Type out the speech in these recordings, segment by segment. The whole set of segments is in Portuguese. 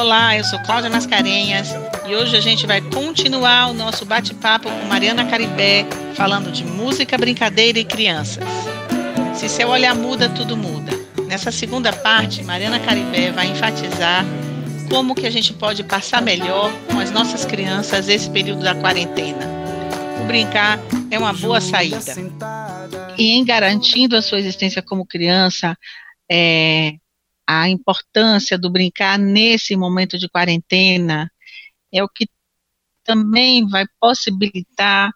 Olá, eu sou Cláudia Mascarenhas e hoje a gente vai continuar o nosso bate-papo com Mariana Caribé, falando de música, brincadeira e crianças. Se seu olhar muda, tudo muda. Nessa segunda parte, Mariana Caribé vai enfatizar como que a gente pode passar melhor com as nossas crianças esse período da quarentena. O brincar é uma boa saída. E em garantindo a sua existência como criança, é, a importância do brincar nesse momento de quarentena é o que também vai possibilitar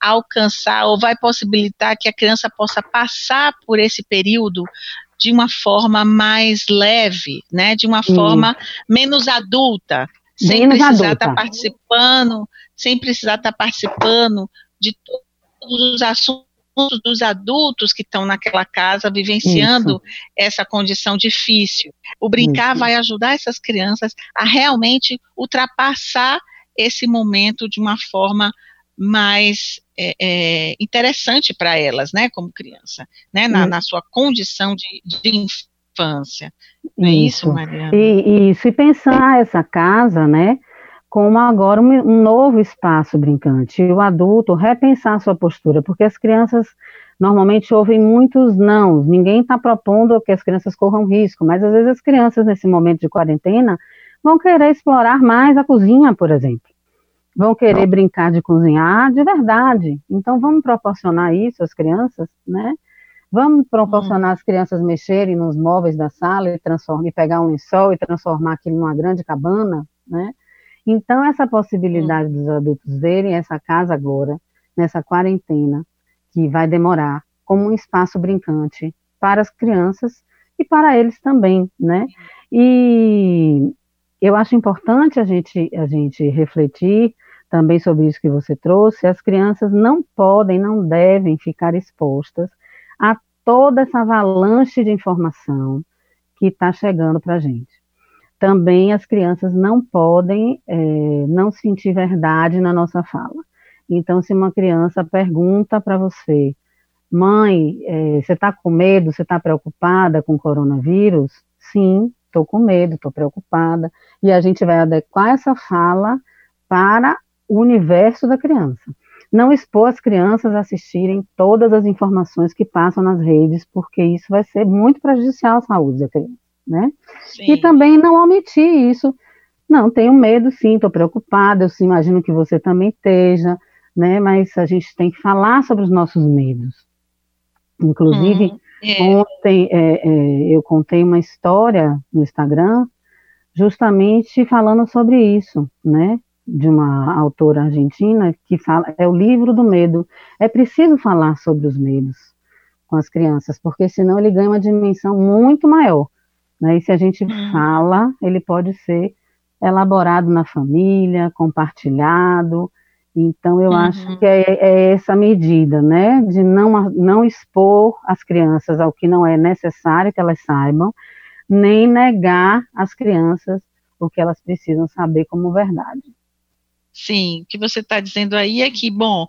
alcançar ou vai possibilitar que a criança possa passar por esse período de uma forma mais leve, né, de uma forma menos adulta, sem Menos precisar estar participando, sem precisar estar participando de todos os assuntos dos adultos que estão naquela casa vivenciando essa condição difícil. O brincar Isso. vai ajudar essas crianças a realmente ultrapassar esse momento de uma forma mais é, é, interessante para elas, né, como criança, né, na, Isso. na sua condição de, de infância. Não é isso, Isso. Mariana? E, e se pensar essa casa, né, como agora um, um novo espaço brincante, e o adulto repensar sua postura, porque as crianças normalmente ouvem muitos não, ninguém está propondo que as crianças corram risco, mas às vezes as crianças nesse momento de quarentena vão querer explorar mais a cozinha, por exemplo. Vão querer brincar de cozinhar de verdade. Então vamos proporcionar isso às crianças, né? Vamos proporcionar às crianças mexerem nos móveis da sala e transformar, e pegar um lençol e transformar aquilo numa grande cabana, né? Então essa possibilidade dos adultos verem essa casa agora, nessa quarentena, que vai demorar, como um espaço brincante para as crianças e para eles também, né? E eu acho importante a gente, a gente refletir também sobre isso que você trouxe. As crianças não podem, não devem ficar expostas a toda essa avalanche de informação que está chegando para a gente. Também as crianças não podem é, não sentir verdade na nossa fala. Então, se uma criança pergunta para você, mãe, é, você está com medo, você está preocupada com o coronavírus? Sim, estou com medo, estou preocupada. E a gente vai adequar essa fala para o universo da criança. Não expor as crianças a assistirem todas as informações que passam nas redes, porque isso vai ser muito prejudicial à saúde da criança, né? Sim. E também não omitir isso. Não, tenho medo, sim, estou preocupada, eu sim, imagino que você também esteja, né? Mas a gente tem que falar sobre os nossos medos. Inclusive, Hum, é, Ontem é, é, eu contei uma história no Instagram, justamente falando sobre isso, né? De uma autora argentina que fala, é o livro do medo. É preciso falar sobre os medos com as crianças, porque senão ele ganha uma dimensão muito maior. Né? E se a gente Hum. fala, ele pode ser elaborado na família, compartilhado. Então, eu acho Uhum. que é, é essa medida, né, de não, não expor as crianças ao que não é necessário que elas saibam, nem negar às crianças o que elas precisam saber como verdade. Sim, o que você está dizendo aí é que, bom,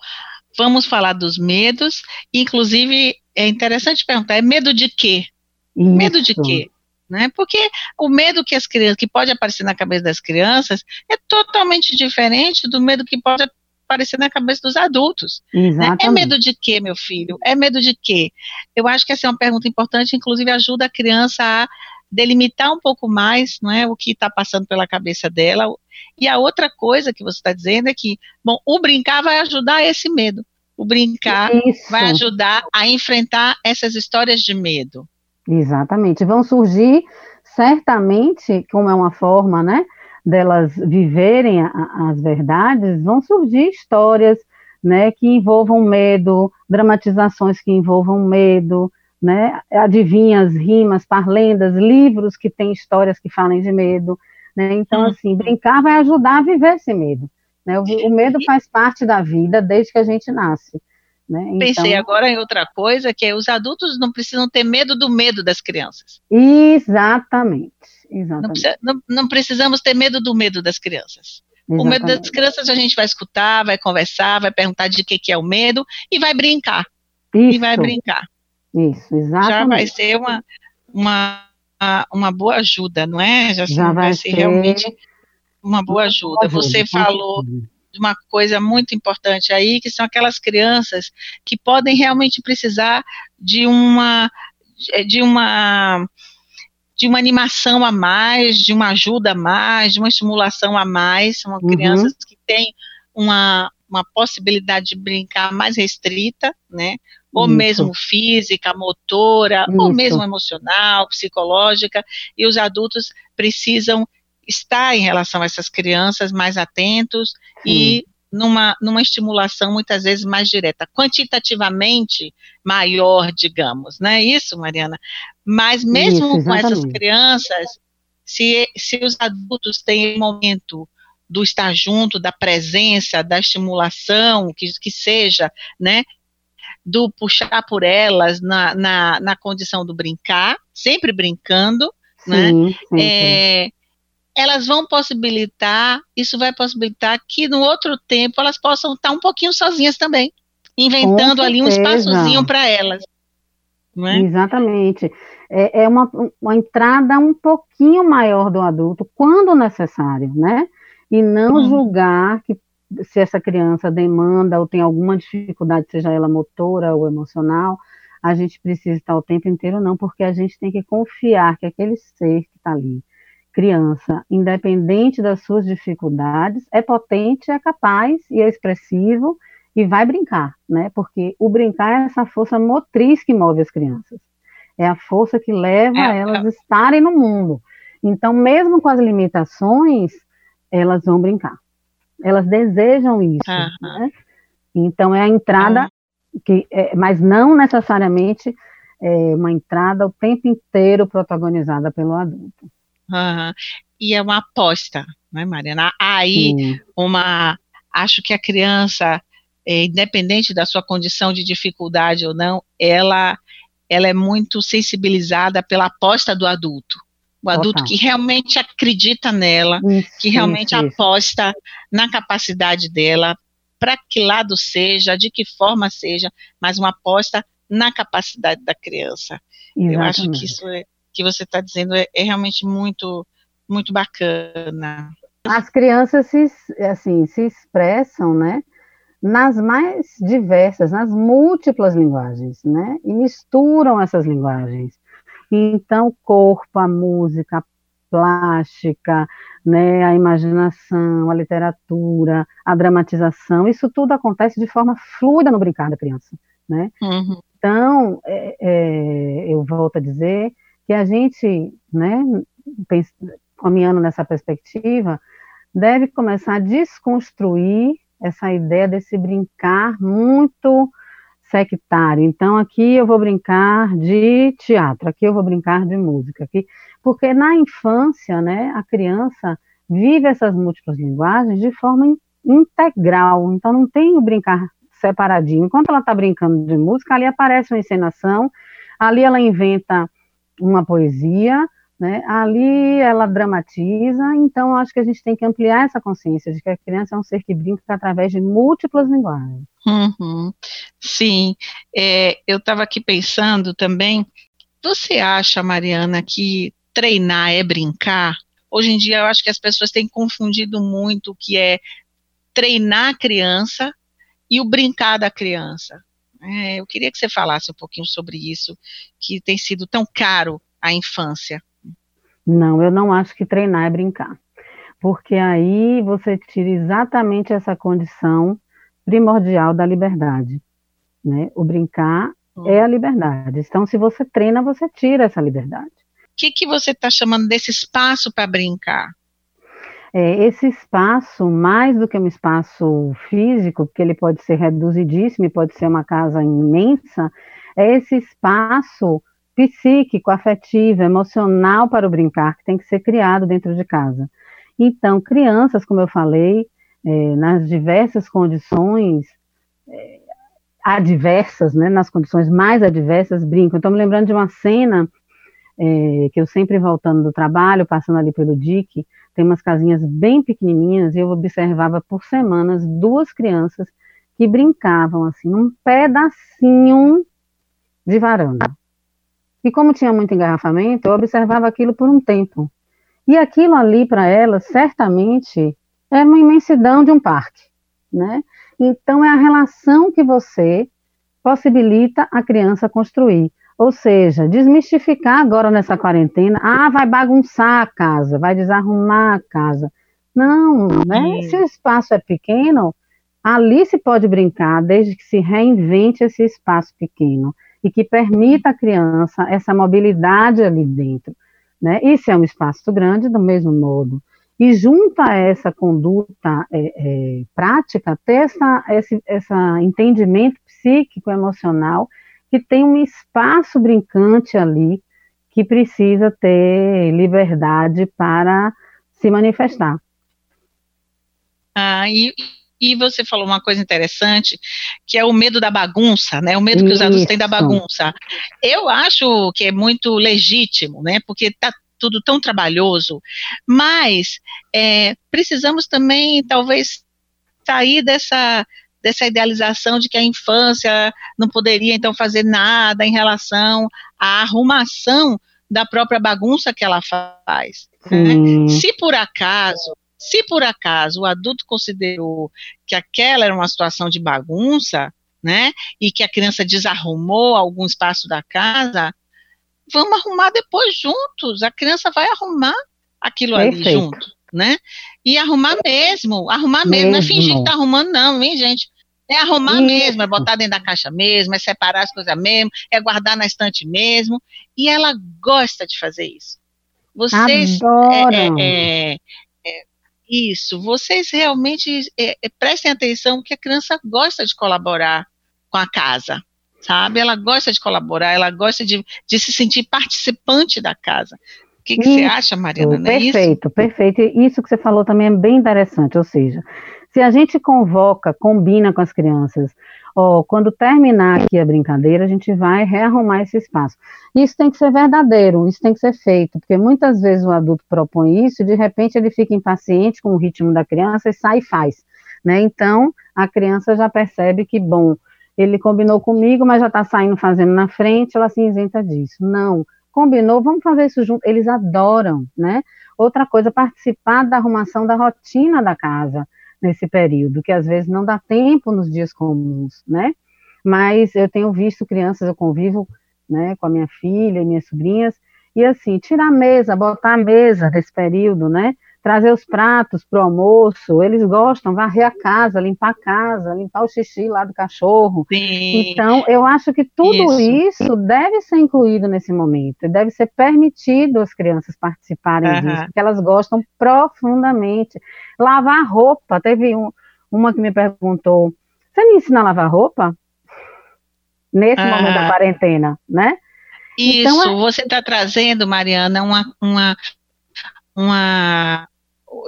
vamos falar dos medos, inclusive é interessante perguntar, é medo de quê? Medo de Isso. quê? Né? Porque o medo que as crianças, que pode aparecer na cabeça das crianças é totalmente diferente do medo que pode aparecer na cabeça dos adultos. né? É medo de quê, meu filho? É medo de quê? Eu acho que essa é uma pergunta importante, inclusive ajuda a criança a delimitar um pouco mais não é, o que está passando pela cabeça dela. E a outra coisa que você está dizendo é que, bom, o brincar vai ajudar esse medo. O brincar Isso. vai ajudar a enfrentar essas histórias de medo. Exatamente. Vão surgir, certamente, como é uma forma, né, delas viverem a- as verdades, vão surgir histórias, né, que envolvam medo, dramatizações que envolvam medo, né, adivinhas, rimas, parlendas, livros que têm histórias que falem de medo, né, então, Uhum. assim, brincar vai ajudar a viver esse medo, né, o, o medo faz parte da vida desde que a gente nasce, né, Pensei então, agora em outra coisa, que é os adultos não precisam ter medo do medo das crianças. exatamente, Não, exatamente. precisa- não- não precisamos ter medo do medo das crianças. O medo das Exatamente. crianças a gente vai escutar, vai conversar, vai perguntar de que, que é o medo e vai brincar. Isso, E vai brincar. isso, Já vai exatamente. ser uma, uma uma boa ajuda, não é? Já, Já vai, vai ser realmente uma boa ajuda. Você falou de uma coisa muito importante aí, que são aquelas crianças que podem realmente precisar de uma de uma de uma animação a mais, de uma ajuda a mais, de uma estimulação a mais, são uhum. crianças que têm uma, uma possibilidade de brincar mais restrita, né? Ou Isso. mesmo física, motora, Isso. ou mesmo emocional, psicológica, e os adultos precisam estar em relação a essas crianças mais atentos Sim. e numa, numa estimulação muitas vezes mais direta, quantitativamente maior, digamos, não é isso, Mariana? Mas mesmo isso, com essas crianças, se, se os adultos têm um momento do estar junto, da presença, da estimulação, que, que seja, né, do puxar por elas na, na, na condição do brincar, sempre brincando, né, sim, né, sim, é, elas vão possibilitar, isso vai possibilitar que no outro tempo elas possam estar um pouquinho sozinhas também, inventando ali um espaçozinho para elas. É? Exatamente. É, é uma, uma, entrada um pouquinho maior do adulto, quando necessário, né? E não uhum. julgar que se essa criança demanda ou tem alguma dificuldade, seja ela motora ou emocional, a gente precisa estar o tempo inteiro, não, porque a gente tem que confiar que aquele ser que está ali, criança, independente das suas dificuldades, é potente, é capaz e é expressivo e vai brincar, né? Porque o brincar é essa força motriz que move as crianças. É a força que leva é, elas a estarem no mundo. Então, mesmo com as limitações, elas vão brincar. Elas desejam isso, uhum. né? Então, é a entrada, uhum. que, é, mas não necessariamente é uma entrada o tempo inteiro protagonizada pelo adulto. Uhum. E é uma aposta, né, Mariana? Aí, Sim. uma. Acho que a criança, é, independente da sua condição de dificuldade ou não, ela, ela é muito sensibilizada pela aposta do adulto. O adulto que realmente acredita nela, isso, que realmente isso, aposta isso. na capacidade dela, para que lado seja, de que forma seja, mas uma aposta na capacidade da criança. Exatamente. Eu acho que isso é, que você está dizendo é, é, realmente muito, muito bacana. As crianças se, assim, se expressam, né, nas mais diversas, nas múltiplas linguagens, né, e misturam essas linguagens. Então, corpo, a música, a plástica, né, a imaginação, a literatura, a dramatização, isso tudo acontece de forma fluida no brincar da criança, né? Uhum. Então, é, é, eu volto a dizer que a gente, né, caminhando nessa perspectiva, deve começar a desconstruir essa ideia desse brincar muito sectário. Então, aqui eu vou brincar de teatro, aqui eu vou brincar de música, aqui, porque na infância, né, a criança vive essas múltiplas linguagens de forma integral. Então, não tem o brincar separadinho. Enquanto ela está brincando de música, ali aparece uma encenação, ali ela inventa uma poesia, né? Ali ela dramatiza, então acho que a gente tem que ampliar essa consciência de que a criança é um ser que brinca através de múltiplas linguagens. Uhum. Sim, é, eu estava aqui pensando também. Você acha, Mariana, que treinar é brincar? Hoje em dia eu acho que as pessoas têm confundido muito o que é treinar a criança e o brincar da criança. É, eu queria que você falasse um pouquinho sobre isso, que tem sido tão caro à infância. Não, eu não acho que treinar é brincar. Porque aí você tira exatamente essa condição primordial da liberdade. Né? O brincar hum. é a liberdade. Então, se você treina, você tira essa liberdade. O que, que você está chamando desse espaço para brincar? É, esse espaço, mais do que um espaço físico, porque ele pode ser reduzidíssimo e pode ser uma casa imensa, é esse espaço psíquico, afetivo, emocional para o brincar que tem que ser criado dentro de casa. Então, crianças, como eu falei, é, nas diversas condições é, adversas, né, nas condições mais adversas, brincam. Estou me lembrando de uma cena é, que eu sempre voltando do trabalho, passando ali pelo DIC, tem umas casinhas bem pequenininhas, e eu observava por semanas duas crianças que brincavam assim, num pedacinho de varanda. E como tinha muito engarrafamento, eu observava aquilo por um tempo. E aquilo ali, para elas, certamente, é uma imensidão de um parque, né? Então, é a relação que você possibilita a criança construir. Ou seja, desmistificar agora nessa quarentena, ah, vai bagunçar a casa, vai desarrumar a casa. Não, né? Se o espaço é pequeno, ali se pode brincar, desde que se reinvente esse espaço pequeno e que permita à criança essa mobilidade ali dentro. Né? E se é um espaço grande, do mesmo modo. E junto a essa conduta é, é, prática, ter essa, esse essa entendimento psíquico, emocional, que tem um espaço brincante ali que precisa ter liberdade para se manifestar. Ah, e, e você falou uma coisa interessante, que é o medo da bagunça, né? O medo que os adultos têm da bagunça. Eu acho que é muito legítimo, né? Porque está tudo tão trabalhoso, mas é, precisamos também, talvez, sair dessa dessa idealização de que a infância não poderia então fazer nada em relação à arrumação da própria bagunça que ela faz. Né? Se por acaso se por acaso o adulto considerou que aquela era uma situação de bagunça, né, e que a criança desarrumou algum espaço da casa, vamos arrumar depois juntos. A criança vai arrumar aquilo Perfeito. ali junto, né? E arrumar mesmo, arrumar mesmo, mesmo. não é fingir que tá arrumando, não, hein, gente? É arrumar Isso. mesmo, é botar dentro da caixa mesmo, é separar as coisas mesmo, é guardar na estante mesmo. E ela gosta de fazer isso. Vocês é, é, é, isso, vocês realmente é, é, prestem atenção que a criança gosta de colaborar com a casa, sabe? Ela gosta de colaborar, ela gosta de, de se sentir participante da casa. O que, que você acha, Mariana? É perfeito, isso? perfeito. Isso que você falou também é bem interessante, ou seja, se a gente convoca, combina com as crianças ó, quando terminar aqui a brincadeira, a gente vai rearrumar esse espaço. Isso tem que ser verdadeiro, isso tem que ser feito, porque muitas vezes o adulto propõe isso e de repente ele fica impaciente com o ritmo da criança e sai e faz. Né? Então, a criança já percebe que, bom, ele combinou comigo, mas já está saindo fazendo na frente, ela se isenta disso. Não, combinou, vamos fazer isso junto. Eles adoram, né? Outra coisa, participar da arrumação da rotina da casa nesse período, que às vezes não dá tempo nos dias comuns, né? Mas eu tenho visto crianças, eu convivo né, com a minha filha e minhas sobrinhas, e assim, tirar a mesa, botar a mesa nesse período, né? Trazer os pratos para o almoço, eles gostam, varrer a casa, limpar a casa, limpar o xixi lá do cachorro. Sim. Então, eu acho que tudo isso. isso. deve ser incluído nesse momento, deve ser permitido as crianças participarem uhum. disso, porque elas gostam profundamente. Lavar roupa, teve um, uma que me perguntou, você me ensina a lavar roupa? Nesse uhum. momento da quarentena, né? Isso, então, é você está trazendo, Mariana, uma, uma, uma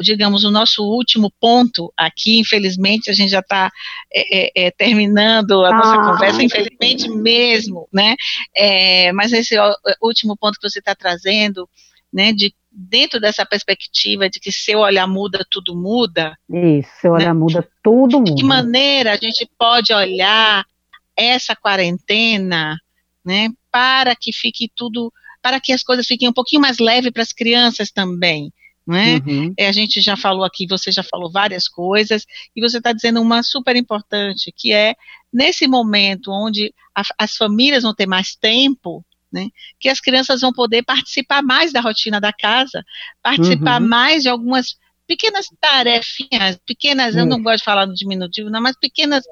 digamos, o nosso último ponto aqui, infelizmente, a gente já está é, é, é, terminando a nossa ah, conversa, infelizmente mesmo, né? É, mas esse último ponto que você está trazendo, né, de dentro dessa perspectiva de que seu olhar muda, tudo muda. Isso, seu olhar né? muda, tudo muda. De que maneira a gente pode olhar essa quarentena, né, para que fique tudo, para que as coisas fiquem um pouquinho mais leves para as crianças também, não é? Uhum. é? A gente já falou aqui, você já falou várias coisas, e você está dizendo uma super importante, que é nesse momento onde a, as famílias vão ter mais tempo, né, que as crianças vão poder participar mais da rotina da casa, participar uhum. mais de algumas pequenas tarefinhas, pequenas, eu não gosto de falar no diminutivo, não, mas pequenas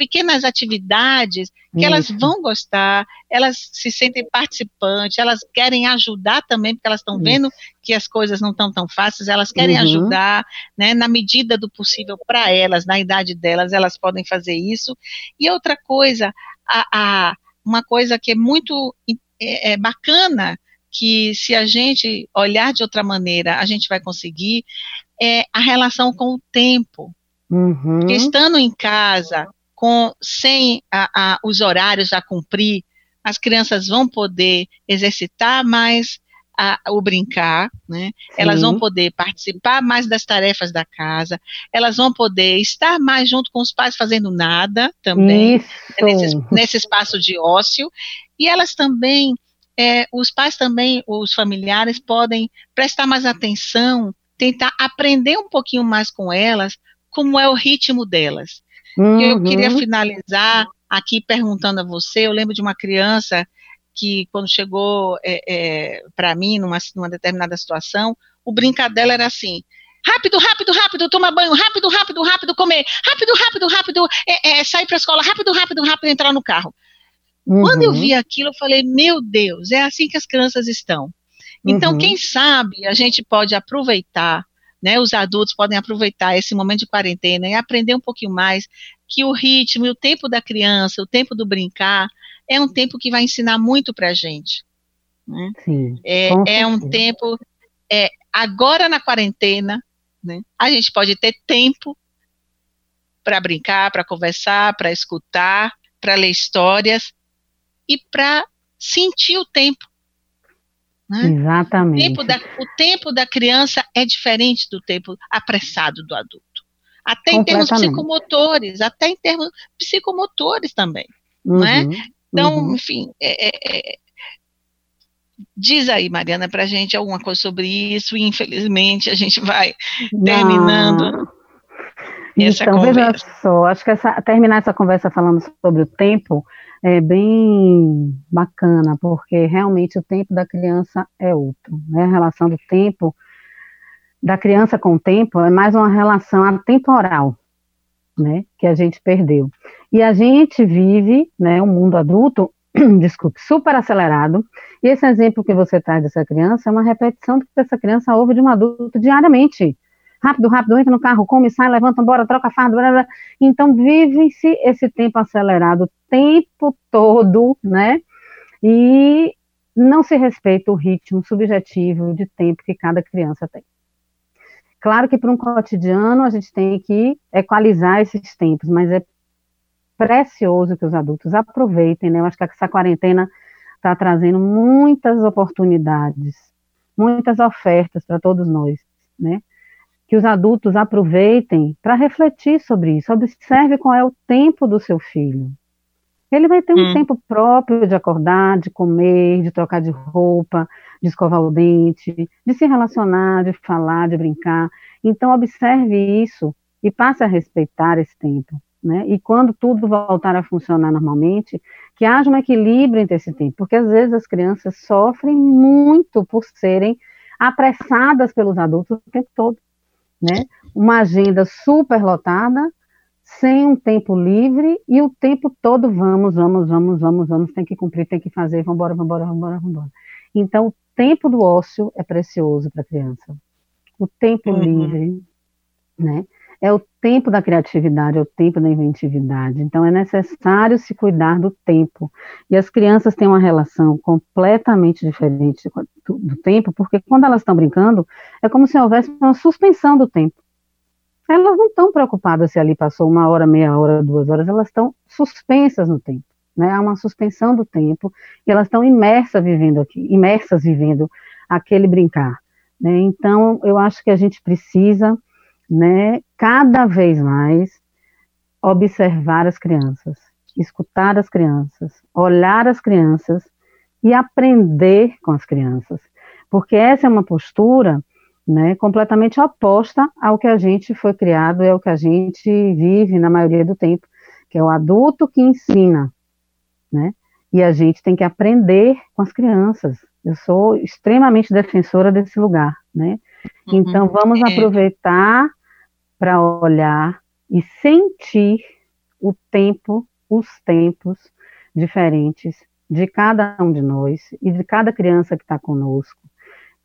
pequenas atividades que Isso. elas vão gostar, elas se sentem participantes, elas querem ajudar também, porque elas estão vendo que as coisas não estão tão fáceis, elas querem uhum. ajudar, né, na medida do possível para elas, na idade delas, elas podem fazer isso. E outra coisa, a, a uma coisa que é muito é, é bacana, que se a gente olhar de outra maneira, a gente vai conseguir, é a relação com o tempo. Uhum. Estando em casa, com sem a, a, os horários a cumprir, as crianças vão poder exercitar mais a, o brincar, né? Elas vão poder participar mais das tarefas da casa, elas vão poder estar mais junto com os pais fazendo nada também, nesse, nesse, espaço de ócio, e elas também é, os pais também, os familiares, podem prestar mais atenção, tentar aprender um pouquinho mais com elas, como é o ritmo delas. Uhum. Eu queria finalizar aqui perguntando a você, eu lembro de uma criança que quando chegou é, é, para mim numa, numa determinada situação, o brincar dela era assim, rápido, rápido, rápido, tomar banho, rápido, rápido, rápido, comer, rápido, rápido, rápido, é, é, sair para a escola, rápido, rápido, rápido, entrar no carro. Uhum. Quando eu vi aquilo, eu falei, meu Deus, é assim que as crianças estão. Então, uhum. quem sabe a gente pode aproveitar, né, os adultos podem aproveitar esse momento de quarentena e aprender um pouquinho mais que o ritmo e o tempo da criança, o tempo do brincar, é um tempo que vai ensinar muito para a gente. Né? Sim, é, é um tempo, é, agora na quarentena, né, a gente pode ter tempo para brincar, para conversar, para escutar, para ler histórias, e para sentir o tempo. Né? Exatamente. O tempo, da, o tempo da criança é diferente do tempo apressado do adulto. Até em termos psicomotores, até em termos psicomotores também. Uhum, né? Então, uhum. enfim, é, é, é, diz aí, Mariana, para a gente alguma coisa sobre isso, e infelizmente a gente vai terminando. Não. Essa então, conversa. veja só, acho que essa, terminar essa conversa falando sobre o tempo é bem bacana, porque realmente o tempo da criança é outro, né? A relação do tempo da criança com o tempo é mais uma relação atemporal, né? Que a gente perdeu. E a gente vive, né? O um mundo adulto, desculpe, super acelerado. E esse exemplo que você traz dessa criança é uma repetição do que essa criança ouve de um adulto diariamente rápido, rápido, entra no carro, come, sai, levanta, bora, troca fardo, blá, blá. então vive-se esse tempo acelerado o tempo todo, né, e não se respeita o ritmo subjetivo de tempo que cada criança tem. Claro que para um cotidiano a gente tem que equalizar esses tempos, mas é precioso que os adultos aproveitem, né? Eu acho que essa quarentena está trazendo muitas oportunidades, muitas ofertas para todos nós, né? Que os adultos aproveitem para refletir sobre isso. Observe qual é o tempo do seu filho. Ele vai ter um hum. tempo próprio de acordar, de comer, de trocar de roupa, de escovar o dente, de se relacionar, de falar, de brincar. Então, observe isso e passe a respeitar esse tempo. Né? E quando tudo voltar a funcionar normalmente, que haja um equilíbrio entre esse tempo, porque às vezes as crianças sofrem muito por serem apressadas pelos adultos o tempo todo né? Uma agenda super lotada, sem um tempo livre e o tempo todo vamos, vamos, vamos, vamos, vamos, tem que cumprir, tem que fazer, vamos embora, vamos embora, vamos embora, vamos embora. Então, o tempo do ócio é precioso para a criança. O tempo uhum. livre, né? É o tempo da criatividade, é o tempo da inventividade. Então, é necessário se cuidar do tempo. E as crianças têm uma relação completamente diferente do, do tempo, porque quando elas estão brincando, é como se houvesse uma suspensão do tempo. Elas não estão preocupadas se ali passou uma hora, meia hora, duas horas, elas estão suspensas no tempo. Né? Há uma suspensão do tempo e elas estão imersas vivendo aqui, imersas vivendo aquele brincar. Né? Então, eu acho que a gente precisa né, cada vez mais observar as crianças, escutar as crianças, olhar as crianças e aprender com as crianças, porque essa é uma postura né, completamente oposta ao que a gente foi criado, é o que a gente vive na maioria do tempo, que é o adulto que ensina, né? E a gente tem que aprender com as crianças. Eu sou extremamente defensora desse lugar, né? Uhum. Então vamos é. aproveitar para olhar e sentir o tempo, os tempos diferentes de cada um de nós e de cada criança que está conosco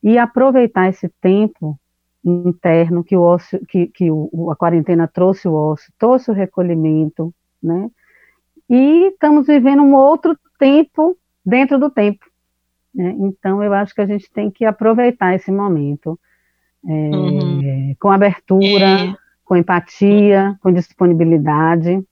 e aproveitar esse tempo interno que o ócio, que, que o, a quarentena trouxe o ócio, trouxe o recolhimento, né? E estamos vivendo um outro tempo dentro do tempo. Né? Então eu acho que a gente tem que aproveitar esse momento é, uhum. com abertura, é com empatia, com disponibilidade.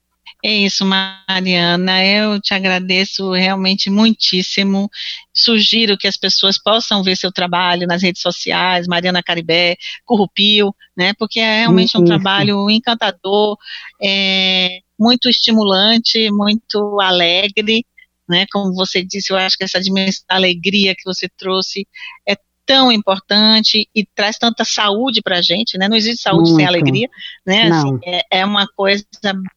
É isso, Mariana. Eu te agradeço realmente muitíssimo. Sugiro que as pessoas possam ver seu trabalho nas redes sociais, Mariana Caribé, Currupio, né? Porque é realmente isso. um trabalho encantador, é, muito estimulante, muito alegre, né? Como você disse, eu acho que essa dimensão da alegria que você trouxe é tão importante e traz tanta saúde para a gente, né? Não existe saúde muito. sem alegria, né? Assim, é, é, uma coisa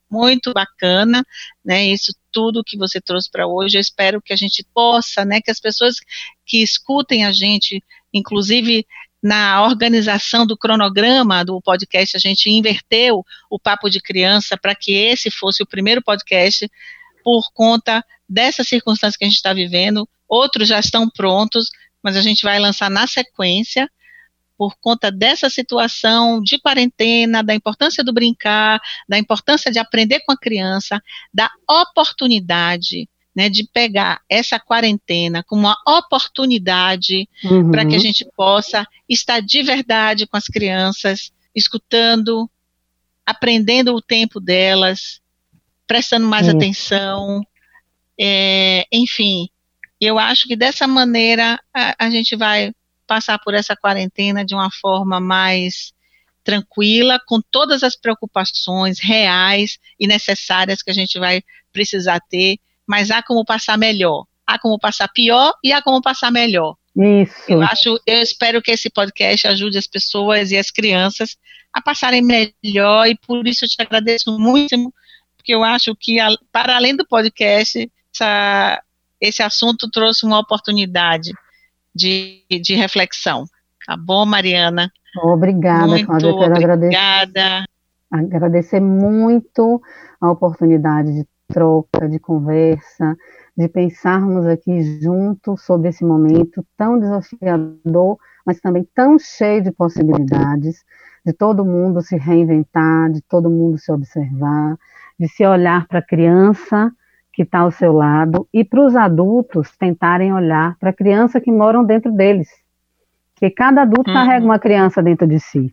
muito bacana, né? Isso tudo que você trouxe para hoje. Eu espero que a gente possa, né? Que as pessoas que escutem a gente, inclusive na organização do cronograma do podcast, a gente inverteu o papo de criança para que esse fosse o primeiro podcast por conta dessa circunstância que a gente está vivendo. Outros já estão prontos, mas a gente vai lançar na sequência por conta dessa situação de quarentena, da importância do brincar, da importância de aprender com a criança, da oportunidade né, de pegar essa quarentena como uma oportunidade uhum. para que a gente possa estar de verdade com as crianças, escutando, aprendendo o tempo delas, prestando mais uhum. atenção, é, enfim. Eu acho que dessa maneira a, a gente vai passar por essa quarentena de uma forma mais tranquila, com todas as preocupações reais e necessárias que a gente vai precisar ter mas há como passar melhor. Há como passar pior e há como passar melhor. Isso. Eu acho, eu espero que esse podcast ajude as pessoas e as crianças a passarem melhor e por isso eu te agradeço muito, porque eu acho que para além do podcast, essa, esse assunto trouxe uma oportunidade de, de reflexão. Tá bom, Mariana? Obrigada, muito Cláudia. obrigada. Agradecer muito a oportunidade de troca, de conversa, de pensarmos aqui juntos sobre esse momento tão desafiador, mas também tão cheio de possibilidades, de todo mundo se reinventar, de todo mundo se observar, de se olhar para a criança que está ao seu lado e para os adultos tentarem olhar para a criança que moram dentro deles. Porque cada adulto uhum. carrega uma criança dentro de si.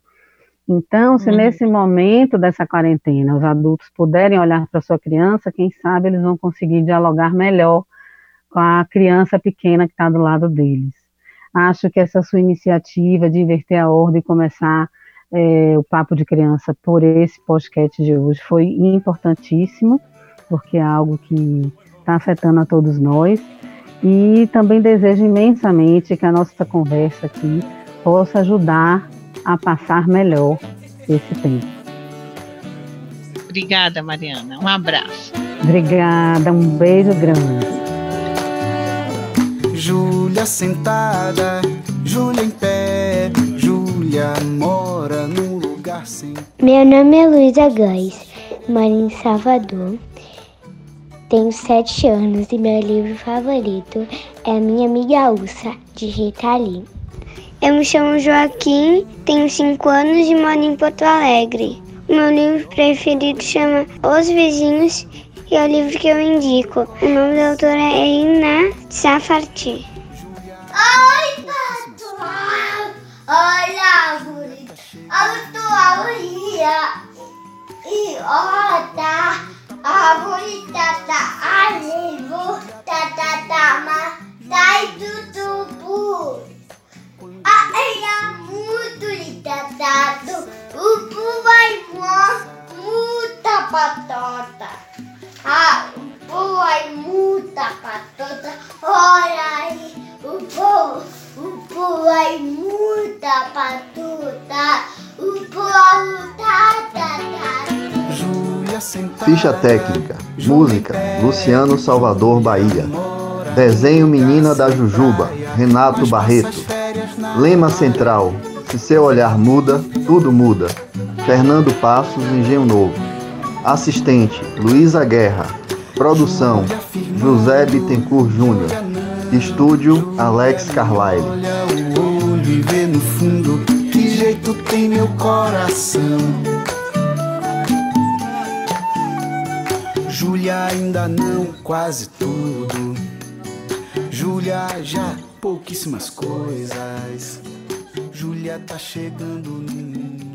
Então, se uhum. nesse momento dessa quarentena os adultos puderem olhar para sua criança, quem sabe eles vão conseguir dialogar melhor com a criança pequena que está do lado deles. Acho que essa sua iniciativa de inverter a ordem e começar é, o papo de criança por esse podcast de hoje foi importantíssimo, porque é algo que está afetando a todos nós. E também desejo imensamente que a nossa conversa aqui possa ajudar a passar melhor esse tempo. Obrigada, Mariana. Um abraço. Obrigada, um beijo grande. Júlia sentada, Júlia em pé, Júlia mora num lugar sem. Meu nome é Luísa Gás, moro em Salvador. Tenho sete anos e meu livro favorito é Minha Amiga Ursa, de Rita Lee. Eu me chamo Joaquim, tenho 5 anos e moro em Porto Alegre. O meu livro preferido chama Os Vizinhos e é o livro que eu indico. O nome da autora é Ina Safarti. Oi, pessoal! Olha a árvore! A E olha a árvore tá, tá ali, tá, tá, tá, mas tá tudo tubo. Ai, muito engraçado. O pu vai muita batata. Ah, o pu vai muita batata. Olha aí, o pu, o pu vai muita batata. O pu tá, tá, tá. Ficha técnica, música, Luciano Salvador Bahia. Desenho Menina da Jujuba, Renato Barreto. Lema central: se seu olhar muda, tudo muda. Fernando Passos, Engenho Novo. Assistente: Luísa Guerra. Produção: José Bittencourt Júnior. Estúdio: Alex Carlyle. Que jeito tem meu coração. Júlia ainda não, quase tudo. Júlia já pouquíssimas coisas. Júlia tá chegando no mundo.